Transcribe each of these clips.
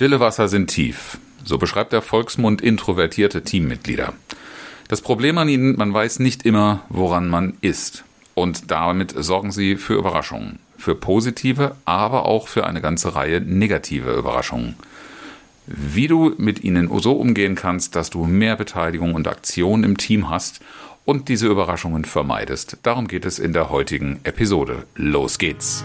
Stille Wasser sind tief. So beschreibt der Volksmund introvertierte Teammitglieder. Das Problem an ihnen, man weiß nicht immer, woran man ist. Und damit sorgen sie für Überraschungen. Für positive, aber auch für eine ganze Reihe negative Überraschungen. Wie du mit ihnen so umgehen kannst, dass du mehr Beteiligung und Aktion im Team hast und diese Überraschungen vermeidest. Darum geht es in der heutigen Episode. Los geht's!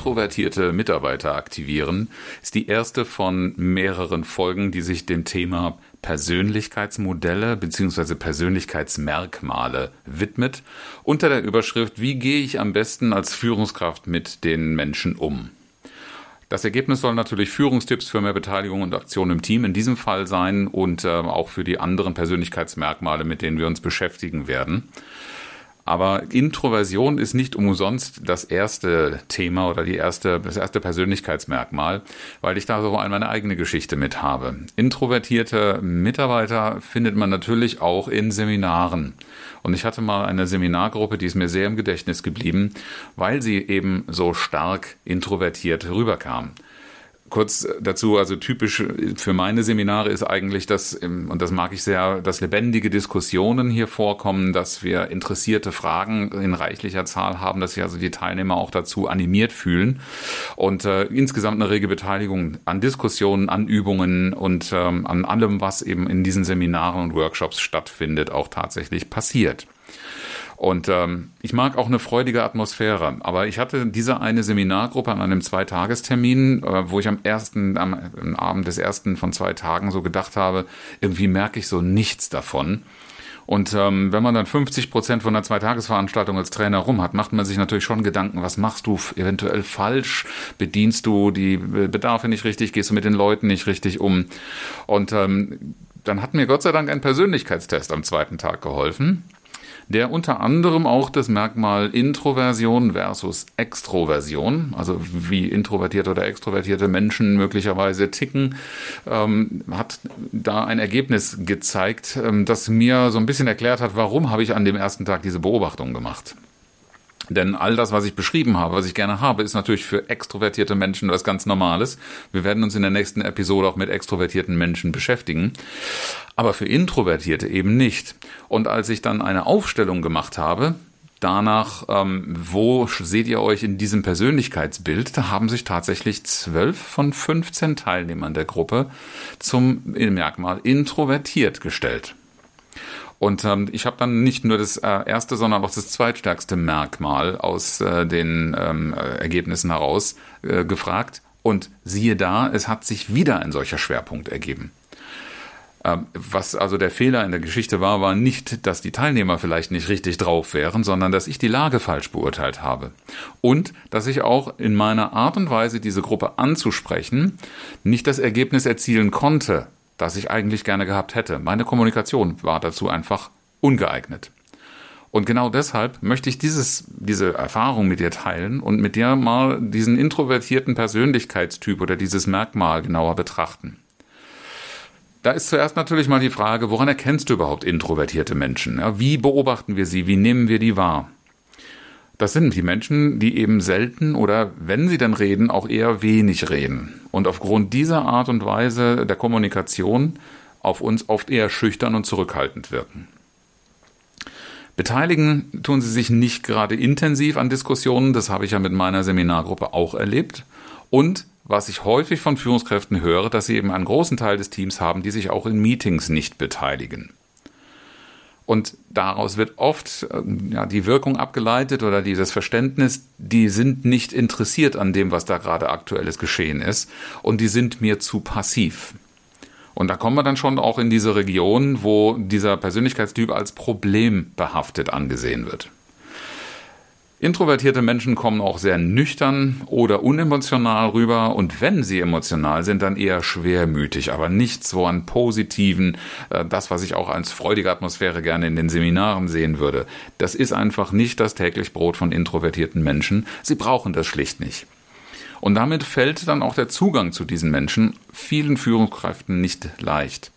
Introvertierte Mitarbeiter aktivieren ist die erste von mehreren Folgen, die sich dem Thema Persönlichkeitsmodelle bzw. Persönlichkeitsmerkmale widmet, unter der Überschrift Wie gehe ich am besten als Führungskraft mit den Menschen um? Das Ergebnis soll natürlich Führungstipps für mehr Beteiligung und Aktion im Team in diesem Fall sein und äh, auch für die anderen Persönlichkeitsmerkmale, mit denen wir uns beschäftigen werden. Aber Introversion ist nicht umsonst das erste Thema oder die erste, das erste Persönlichkeitsmerkmal, weil ich da so einmal meine eigene Geschichte mit habe. Introvertierte Mitarbeiter findet man natürlich auch in Seminaren. Und ich hatte mal eine Seminargruppe, die ist mir sehr im Gedächtnis geblieben, weil sie eben so stark introvertiert rüberkam kurz dazu, also typisch für meine Seminare ist eigentlich das, und das mag ich sehr, dass lebendige Diskussionen hier vorkommen, dass wir interessierte Fragen in reichlicher Zahl haben, dass sich also die Teilnehmer auch dazu animiert fühlen und äh, insgesamt eine rege Beteiligung an Diskussionen, an Übungen und ähm, an allem, was eben in diesen Seminaren und Workshops stattfindet, auch tatsächlich passiert. Und ähm, ich mag auch eine freudige Atmosphäre. Aber ich hatte diese eine Seminargruppe an einem Zweitagestermin, äh, wo ich am ersten, am, am Abend des ersten von zwei Tagen so gedacht habe, irgendwie merke ich so nichts davon. Und ähm, wenn man dann 50 Prozent von einer Zweitagesveranstaltung als Trainer rum hat, macht man sich natürlich schon Gedanken, was machst du eventuell falsch? Bedienst du die Bedarfe nicht richtig? Gehst du mit den Leuten nicht richtig um? Und ähm, dann hat mir Gott sei Dank ein Persönlichkeitstest am zweiten Tag geholfen der unter anderem auch das Merkmal Introversion versus Extroversion, also wie introvertierte oder extrovertierte Menschen möglicherweise ticken, ähm, hat da ein Ergebnis gezeigt, ähm, das mir so ein bisschen erklärt hat, warum habe ich an dem ersten Tag diese Beobachtung gemacht. Denn all das, was ich beschrieben habe, was ich gerne habe, ist natürlich für extrovertierte Menschen was ganz Normales. Wir werden uns in der nächsten Episode auch mit extrovertierten Menschen beschäftigen. Aber für Introvertierte eben nicht. Und als ich dann eine Aufstellung gemacht habe, danach, ähm, wo seht ihr euch in diesem Persönlichkeitsbild, da haben sich tatsächlich zwölf von 15 Teilnehmern der Gruppe zum Merkmal introvertiert gestellt. Und ähm, ich habe dann nicht nur das äh, erste, sondern auch das zweitstärkste Merkmal aus äh, den ähm, Ergebnissen heraus äh, gefragt. Und siehe da, es hat sich wieder ein solcher Schwerpunkt ergeben. Ähm, was also der Fehler in der Geschichte war, war nicht, dass die Teilnehmer vielleicht nicht richtig drauf wären, sondern dass ich die Lage falsch beurteilt habe. Und dass ich auch in meiner Art und Weise, diese Gruppe anzusprechen, nicht das Ergebnis erzielen konnte, das ich eigentlich gerne gehabt hätte. Meine Kommunikation war dazu einfach ungeeignet. Und genau deshalb möchte ich dieses, diese Erfahrung mit dir teilen und mit dir mal diesen introvertierten Persönlichkeitstyp oder dieses Merkmal genauer betrachten. Da ist zuerst natürlich mal die Frage, woran erkennst du überhaupt introvertierte Menschen? wie beobachten wir sie? Wie nehmen wir die wahr? Das sind die Menschen, die eben selten oder wenn sie dann reden, auch eher wenig reden. Und aufgrund dieser Art und Weise der Kommunikation auf uns oft eher schüchtern und zurückhaltend wirken. Beteiligen tun sie sich nicht gerade intensiv an Diskussionen, das habe ich ja mit meiner Seminargruppe auch erlebt. Und was ich häufig von Führungskräften höre, dass sie eben einen großen Teil des Teams haben, die sich auch in Meetings nicht beteiligen. Und daraus wird oft äh, ja, die Wirkung abgeleitet oder dieses Verständnis, die sind nicht interessiert an dem, was da gerade aktuelles geschehen ist und die sind mir zu passiv. Und da kommen wir dann schon auch in diese Region, wo dieser Persönlichkeitstyp als problembehaftet angesehen wird. Introvertierte Menschen kommen auch sehr nüchtern oder unemotional rüber und wenn sie emotional sind, dann eher schwermütig, aber nicht so an positiven, äh, das, was ich auch als freudige Atmosphäre gerne in den Seminaren sehen würde. Das ist einfach nicht das täglich Brot von introvertierten Menschen. Sie brauchen das schlicht nicht. Und damit fällt dann auch der Zugang zu diesen Menschen vielen Führungskräften nicht leicht.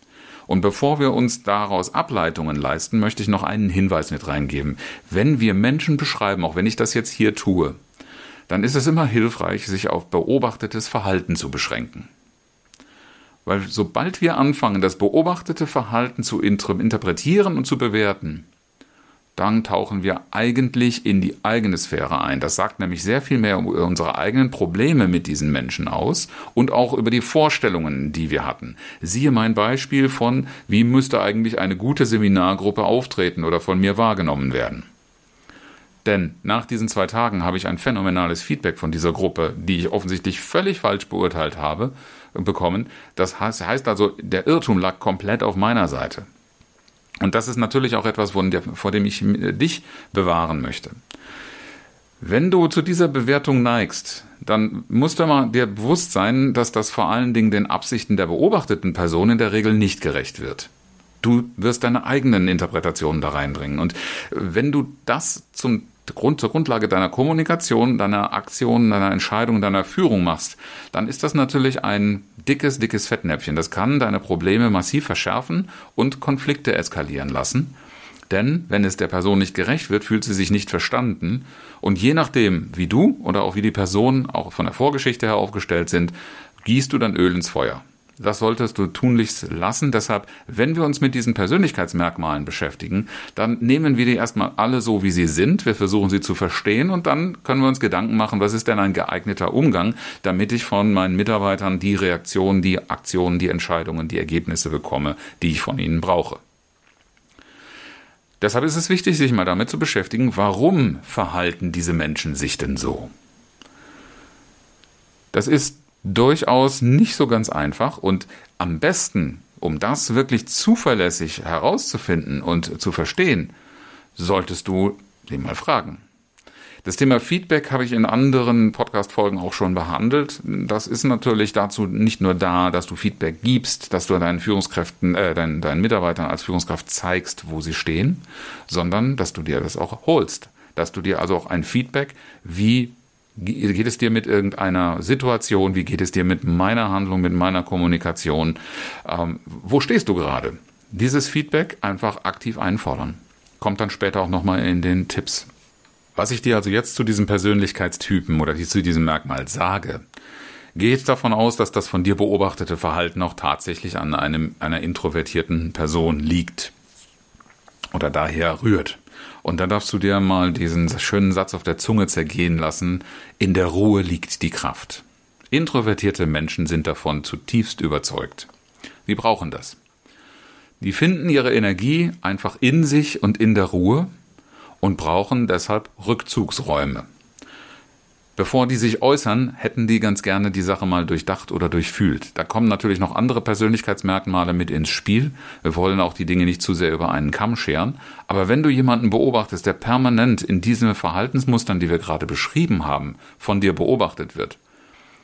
Und bevor wir uns daraus Ableitungen leisten, möchte ich noch einen Hinweis mit reingeben. Wenn wir Menschen beschreiben, auch wenn ich das jetzt hier tue, dann ist es immer hilfreich, sich auf beobachtetes Verhalten zu beschränken. Weil sobald wir anfangen, das beobachtete Verhalten zu interpretieren und zu bewerten, dann tauchen wir eigentlich in die eigene Sphäre ein. Das sagt nämlich sehr viel mehr über unsere eigenen Probleme mit diesen Menschen aus und auch über die Vorstellungen, die wir hatten. Siehe mein Beispiel von, wie müsste eigentlich eine gute Seminargruppe auftreten oder von mir wahrgenommen werden. Denn nach diesen zwei Tagen habe ich ein phänomenales Feedback von dieser Gruppe, die ich offensichtlich völlig falsch beurteilt habe, bekommen. Das heißt also, der Irrtum lag komplett auf meiner Seite. Und das ist natürlich auch etwas, vor dem ich dich bewahren möchte. Wenn du zu dieser Bewertung neigst, dann musst du mal dir bewusst sein, dass das vor allen Dingen den Absichten der beobachteten Person in der Regel nicht gerecht wird. Du wirst deine eigenen Interpretationen da reinbringen. Und wenn du das zum Grund, zur Grundlage deiner Kommunikation, deiner Aktion, deiner Entscheidung, deiner Führung machst, dann ist das natürlich ein dickes, dickes Fettnäpfchen. Das kann deine Probleme massiv verschärfen und Konflikte eskalieren lassen. Denn wenn es der Person nicht gerecht wird, fühlt sie sich nicht verstanden. Und je nachdem, wie du oder auch wie die Person auch von der Vorgeschichte her aufgestellt sind, gießt du dann Öl ins Feuer. Das solltest du tunlichst lassen. Deshalb, wenn wir uns mit diesen Persönlichkeitsmerkmalen beschäftigen, dann nehmen wir die erstmal alle so, wie sie sind. Wir versuchen sie zu verstehen und dann können wir uns Gedanken machen, was ist denn ein geeigneter Umgang, damit ich von meinen Mitarbeitern die Reaktionen, die Aktionen, die Entscheidungen, die Ergebnisse bekomme, die ich von ihnen brauche. Deshalb ist es wichtig, sich mal damit zu beschäftigen, warum verhalten diese Menschen sich denn so? Das ist durchaus nicht so ganz einfach und am besten, um das wirklich zuverlässig herauszufinden und zu verstehen, solltest du sie mal fragen. Das Thema Feedback habe ich in anderen Podcast-Folgen auch schon behandelt. Das ist natürlich dazu nicht nur da, dass du Feedback gibst, dass du deinen Führungskräften, äh, deinen, deinen Mitarbeitern als Führungskraft zeigst, wo sie stehen, sondern dass du dir das auch holst. Dass du dir also auch ein Feedback, wie geht es dir mit irgendeiner Situation? Wie geht es dir mit meiner Handlung, mit meiner Kommunikation? Ähm, wo stehst du gerade? Dieses Feedback einfach aktiv einfordern. Kommt dann später auch nochmal in den Tipps. Was ich dir also jetzt zu diesem Persönlichkeitstypen oder zu diesem Merkmal sage, geht davon aus, dass das von dir beobachtete Verhalten auch tatsächlich an einem, einer introvertierten Person liegt oder daher rührt. Und da darfst du dir mal diesen schönen Satz auf der Zunge zergehen lassen. In der Ruhe liegt die Kraft. Introvertierte Menschen sind davon zutiefst überzeugt. Sie brauchen das. Die finden ihre Energie einfach in sich und in der Ruhe und brauchen deshalb Rückzugsräume. Bevor die sich äußern, hätten die ganz gerne die Sache mal durchdacht oder durchfühlt. Da kommen natürlich noch andere Persönlichkeitsmerkmale mit ins Spiel. Wir wollen auch die Dinge nicht zu sehr über einen Kamm scheren. Aber wenn du jemanden beobachtest, der permanent in diesen Verhaltensmustern, die wir gerade beschrieben haben, von dir beobachtet wird,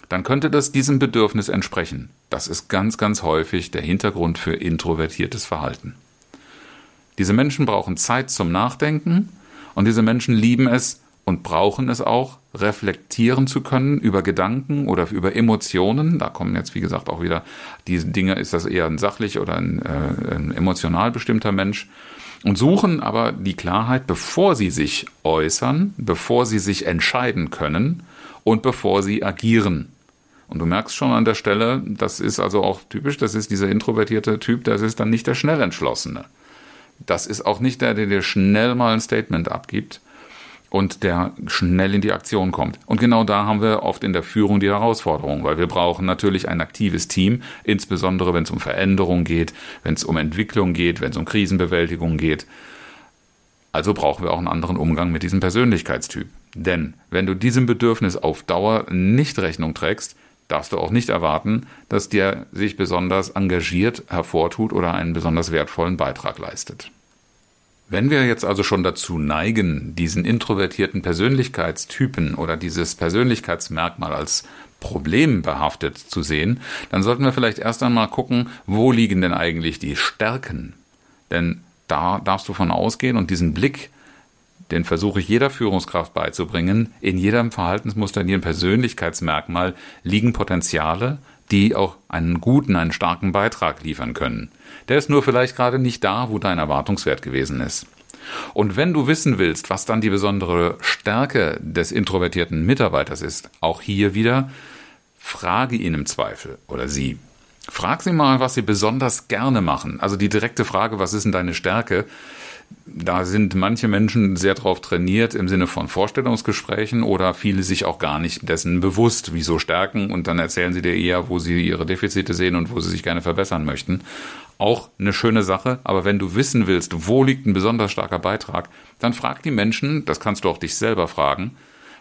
dann könnte das diesem Bedürfnis entsprechen. Das ist ganz, ganz häufig der Hintergrund für introvertiertes Verhalten. Diese Menschen brauchen Zeit zum Nachdenken und diese Menschen lieben es, und brauchen es auch, reflektieren zu können über Gedanken oder über Emotionen. Da kommen jetzt, wie gesagt, auch wieder diese Dinge, ist das eher ein sachlich oder ein, äh, ein emotional bestimmter Mensch. Und suchen aber die Klarheit, bevor sie sich äußern, bevor sie sich entscheiden können und bevor sie agieren. Und du merkst schon an der Stelle, das ist also auch typisch, das ist dieser introvertierte Typ, das ist dann nicht der Schnellentschlossene. Das ist auch nicht der, der dir schnell mal ein Statement abgibt, und der schnell in die Aktion kommt. Und genau da haben wir oft in der Führung die Herausforderung, weil wir brauchen natürlich ein aktives Team, insbesondere wenn es um Veränderung geht, wenn es um Entwicklung geht, wenn es um Krisenbewältigung geht. Also brauchen wir auch einen anderen Umgang mit diesem Persönlichkeitstyp. Denn wenn du diesem Bedürfnis auf Dauer nicht Rechnung trägst, darfst du auch nicht erwarten, dass der sich besonders engagiert hervortut oder einen besonders wertvollen Beitrag leistet. Wenn wir jetzt also schon dazu neigen, diesen introvertierten Persönlichkeitstypen oder dieses Persönlichkeitsmerkmal als problembehaftet zu sehen, dann sollten wir vielleicht erst einmal gucken, wo liegen denn eigentlich die Stärken? Denn da darfst du von ausgehen und diesen Blick, den versuche ich jeder Führungskraft beizubringen, in jedem Verhaltensmuster, in jedem Persönlichkeitsmerkmal liegen Potenziale, die auch einen guten, einen starken Beitrag liefern können. Der ist nur vielleicht gerade nicht da, wo dein Erwartungswert gewesen ist. Und wenn du wissen willst, was dann die besondere Stärke des introvertierten Mitarbeiters ist, auch hier wieder, frage ihn im Zweifel oder sie. Frag sie mal, was sie besonders gerne machen. Also die direkte Frage, was ist denn deine Stärke? da sind manche Menschen sehr darauf trainiert im Sinne von Vorstellungsgesprächen oder viele sich auch gar nicht dessen bewusst, wieso stärken und dann erzählen sie dir eher, wo sie ihre Defizite sehen und wo sie sich gerne verbessern möchten. Auch eine schöne Sache, aber wenn du wissen willst, wo liegt ein besonders starker Beitrag, dann frag die Menschen, das kannst du auch dich selber fragen,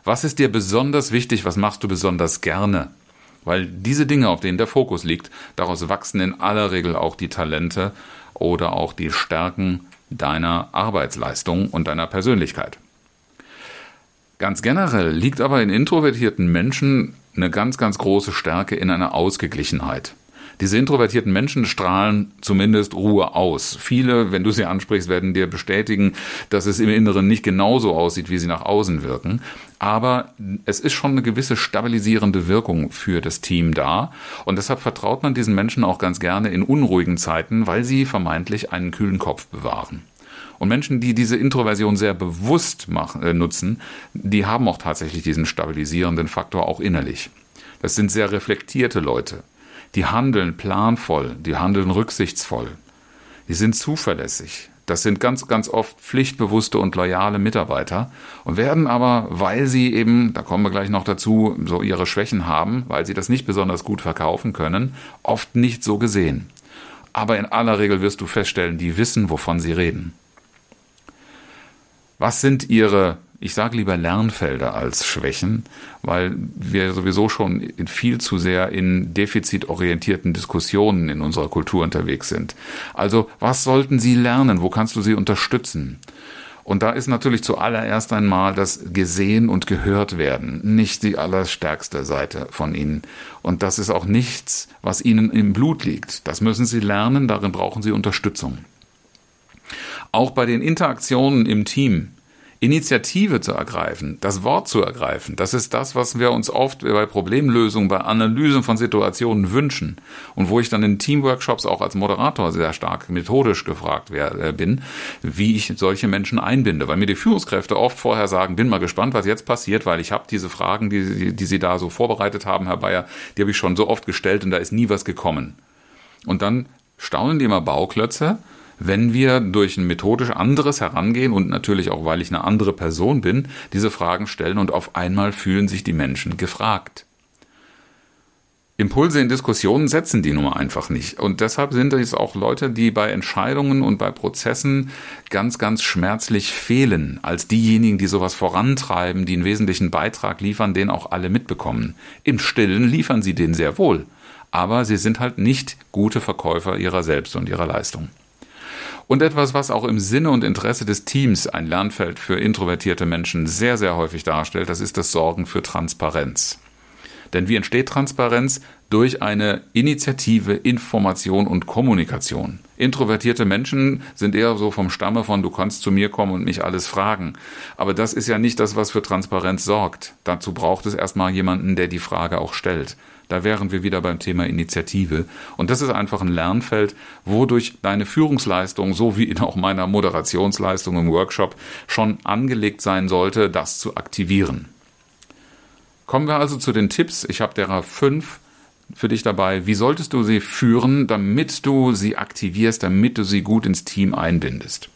was ist dir besonders wichtig, was machst du besonders gerne? Weil diese Dinge, auf denen der Fokus liegt, daraus wachsen in aller Regel auch die Talente oder auch die Stärken deiner Arbeitsleistung und deiner Persönlichkeit. Ganz generell liegt aber in introvertierten Menschen eine ganz, ganz große Stärke in einer Ausgeglichenheit. Diese introvertierten Menschen strahlen zumindest Ruhe aus. Viele, wenn du sie ansprichst, werden dir bestätigen, dass es im Inneren nicht genauso aussieht, wie sie nach außen wirken. Aber es ist schon eine gewisse stabilisierende Wirkung für das Team da. Und deshalb vertraut man diesen Menschen auch ganz gerne in unruhigen Zeiten, weil sie vermeintlich einen kühlen Kopf bewahren. Und Menschen, die diese Introversion sehr bewusst machen, äh, nutzen, die haben auch tatsächlich diesen stabilisierenden Faktor auch innerlich. Das sind sehr reflektierte Leute die handeln planvoll, die handeln rücksichtsvoll, die sind zuverlässig. Das sind ganz, ganz oft pflichtbewusste und loyale Mitarbeiter und werden aber, weil sie eben, da kommen wir gleich noch dazu, so ihre Schwächen haben, weil sie das nicht besonders gut verkaufen können, oft nicht so gesehen. Aber in aller Regel wirst du feststellen, die wissen, wovon sie reden. Was sind ihre ich sage lieber Lernfelder als Schwächen, weil wir sowieso schon viel zu sehr in defizitorientierten Diskussionen in unserer Kultur unterwegs sind. Also, was sollten Sie lernen? Wo kannst du sie unterstützen? Und da ist natürlich zuallererst einmal das Gesehen und Gehört werden nicht die allerstärkste Seite von Ihnen. Und das ist auch nichts, was Ihnen im Blut liegt. Das müssen Sie lernen, darin brauchen Sie Unterstützung. Auch bei den Interaktionen im Team Initiative zu ergreifen, das Wort zu ergreifen, das ist das, was wir uns oft bei Problemlösungen, bei Analysen von Situationen wünschen und wo ich dann in Teamworkshops auch als Moderator sehr stark methodisch gefragt äh, bin, wie ich solche Menschen einbinde, weil mir die Führungskräfte oft vorher sagen, bin mal gespannt, was jetzt passiert, weil ich habe diese Fragen, die, die Sie da so vorbereitet haben, Herr Bayer, die habe ich schon so oft gestellt und da ist nie was gekommen. Und dann staunen die immer Bauklötze, wenn wir durch ein methodisch anderes Herangehen und natürlich auch, weil ich eine andere Person bin, diese Fragen stellen und auf einmal fühlen sich die Menschen gefragt. Impulse in Diskussionen setzen die Nummer einfach nicht. Und deshalb sind es auch Leute, die bei Entscheidungen und bei Prozessen ganz, ganz schmerzlich fehlen, als diejenigen, die sowas vorantreiben, die einen wesentlichen Beitrag liefern, den auch alle mitbekommen. Im Stillen liefern sie den sehr wohl. Aber sie sind halt nicht gute Verkäufer ihrer selbst und ihrer Leistung. Und etwas, was auch im Sinne und Interesse des Teams ein Lernfeld für introvertierte Menschen sehr, sehr häufig darstellt, das ist das Sorgen für Transparenz. Denn wie entsteht Transparenz? Durch eine Initiative, Information und Kommunikation. Introvertierte Menschen sind eher so vom Stamme von, du kannst zu mir kommen und mich alles fragen. Aber das ist ja nicht das, was für Transparenz sorgt. Dazu braucht es erstmal jemanden, der die Frage auch stellt. Da wären wir wieder beim Thema Initiative. Und das ist einfach ein Lernfeld, wodurch deine Führungsleistung, so wie in auch meiner Moderationsleistung im Workshop, schon angelegt sein sollte, das zu aktivieren. Kommen wir also zu den Tipps. Ich habe derer fünf für dich dabei. Wie solltest du sie führen, damit du sie aktivierst, damit du sie gut ins Team einbindest?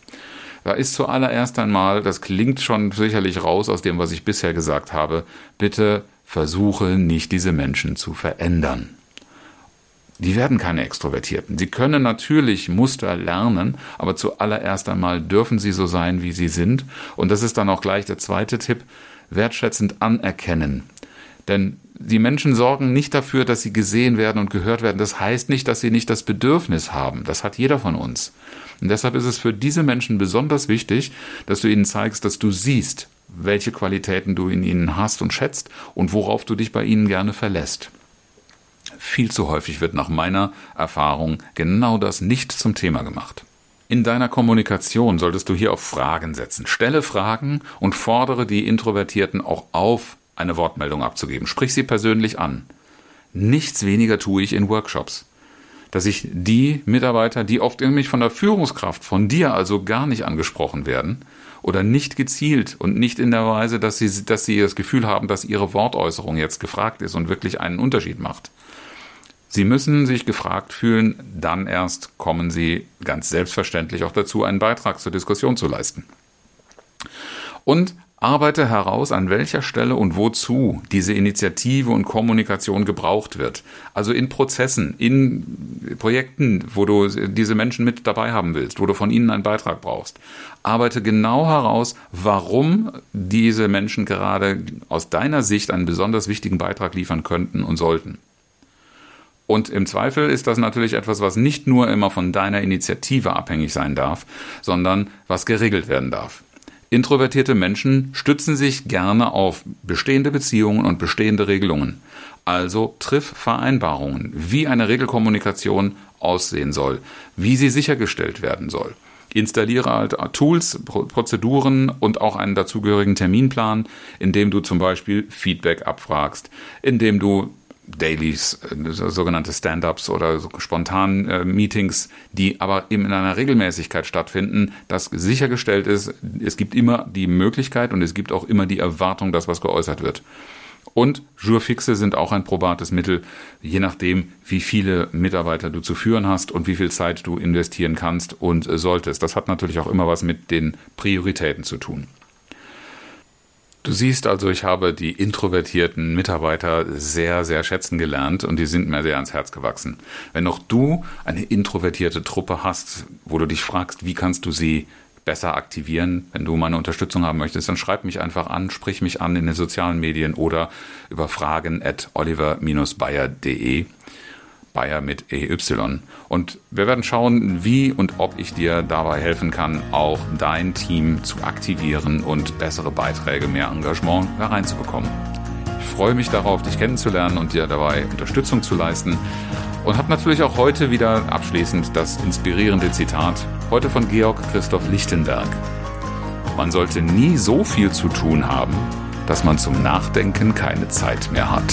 Da ist zuallererst einmal, das klingt schon sicherlich raus aus dem, was ich bisher gesagt habe, bitte versuche nicht diese Menschen zu verändern. Die werden keine Extrovertierten. Sie können natürlich Muster lernen, aber zuallererst einmal dürfen sie so sein, wie sie sind. Und das ist dann auch gleich der zweite Tipp, wertschätzend anerkennen. Denn die Menschen sorgen nicht dafür, dass sie gesehen werden und gehört werden. Das heißt nicht, dass sie nicht das Bedürfnis haben. Das hat jeder von uns. Und deshalb ist es für diese Menschen besonders wichtig, dass du ihnen zeigst, dass du siehst, welche Qualitäten du in ihnen hast und schätzt und worauf du dich bei ihnen gerne verlässt. Viel zu häufig wird nach meiner Erfahrung genau das nicht zum Thema gemacht. In deiner Kommunikation solltest du hier auf Fragen setzen. Stelle Fragen und fordere die Introvertierten auch auf, eine Wortmeldung abzugeben. Sprich sie persönlich an. Nichts weniger tue ich in Workshops. Dass ich die Mitarbeiter, die oft nämlich von der Führungskraft, von dir also gar nicht angesprochen werden, oder nicht gezielt und nicht in der Weise, dass sie, dass sie das Gefühl haben, dass ihre Wortäußerung jetzt gefragt ist und wirklich einen Unterschied macht. Sie müssen sich gefragt fühlen, dann erst kommen Sie ganz selbstverständlich auch dazu, einen Beitrag zur Diskussion zu leisten. Und Arbeite heraus, an welcher Stelle und wozu diese Initiative und Kommunikation gebraucht wird. Also in Prozessen, in Projekten, wo du diese Menschen mit dabei haben willst, wo du von ihnen einen Beitrag brauchst. Arbeite genau heraus, warum diese Menschen gerade aus deiner Sicht einen besonders wichtigen Beitrag liefern könnten und sollten. Und im Zweifel ist das natürlich etwas, was nicht nur immer von deiner Initiative abhängig sein darf, sondern was geregelt werden darf. Introvertierte Menschen stützen sich gerne auf bestehende Beziehungen und bestehende Regelungen. Also triff Vereinbarungen, wie eine Regelkommunikation aussehen soll, wie sie sichergestellt werden soll. Installiere halt Tools, Prozeduren und auch einen dazugehörigen Terminplan, indem du zum Beispiel Feedback abfragst, indem du Dailies, äh, sogenannte Stand-ups oder so spontan äh, Meetings, die aber eben in einer Regelmäßigkeit stattfinden, dass sichergestellt ist, es gibt immer die Möglichkeit und es gibt auch immer die Erwartung, dass was geäußert wird. Und Jourfixe sind auch ein probates Mittel, je nachdem, wie viele Mitarbeiter du zu führen hast und wie viel Zeit du investieren kannst und solltest. Das hat natürlich auch immer was mit den Prioritäten zu tun. Du siehst also, ich habe die introvertierten Mitarbeiter sehr, sehr schätzen gelernt und die sind mir sehr ans Herz gewachsen. Wenn auch du eine introvertierte Truppe hast, wo du dich fragst, wie kannst du sie besser aktivieren, wenn du meine Unterstützung haben möchtest, dann schreib mich einfach an, sprich mich an in den sozialen Medien oder über fragen at oliver-bayer.de. Bayer mit EY. Und wir werden schauen, wie und ob ich dir dabei helfen kann, auch dein Team zu aktivieren und bessere Beiträge, mehr Engagement hereinzubekommen. Ich freue mich darauf, dich kennenzulernen und dir dabei Unterstützung zu leisten. Und habe natürlich auch heute wieder abschließend das inspirierende Zitat, heute von Georg Christoph Lichtenberg. Man sollte nie so viel zu tun haben, dass man zum Nachdenken keine Zeit mehr hat.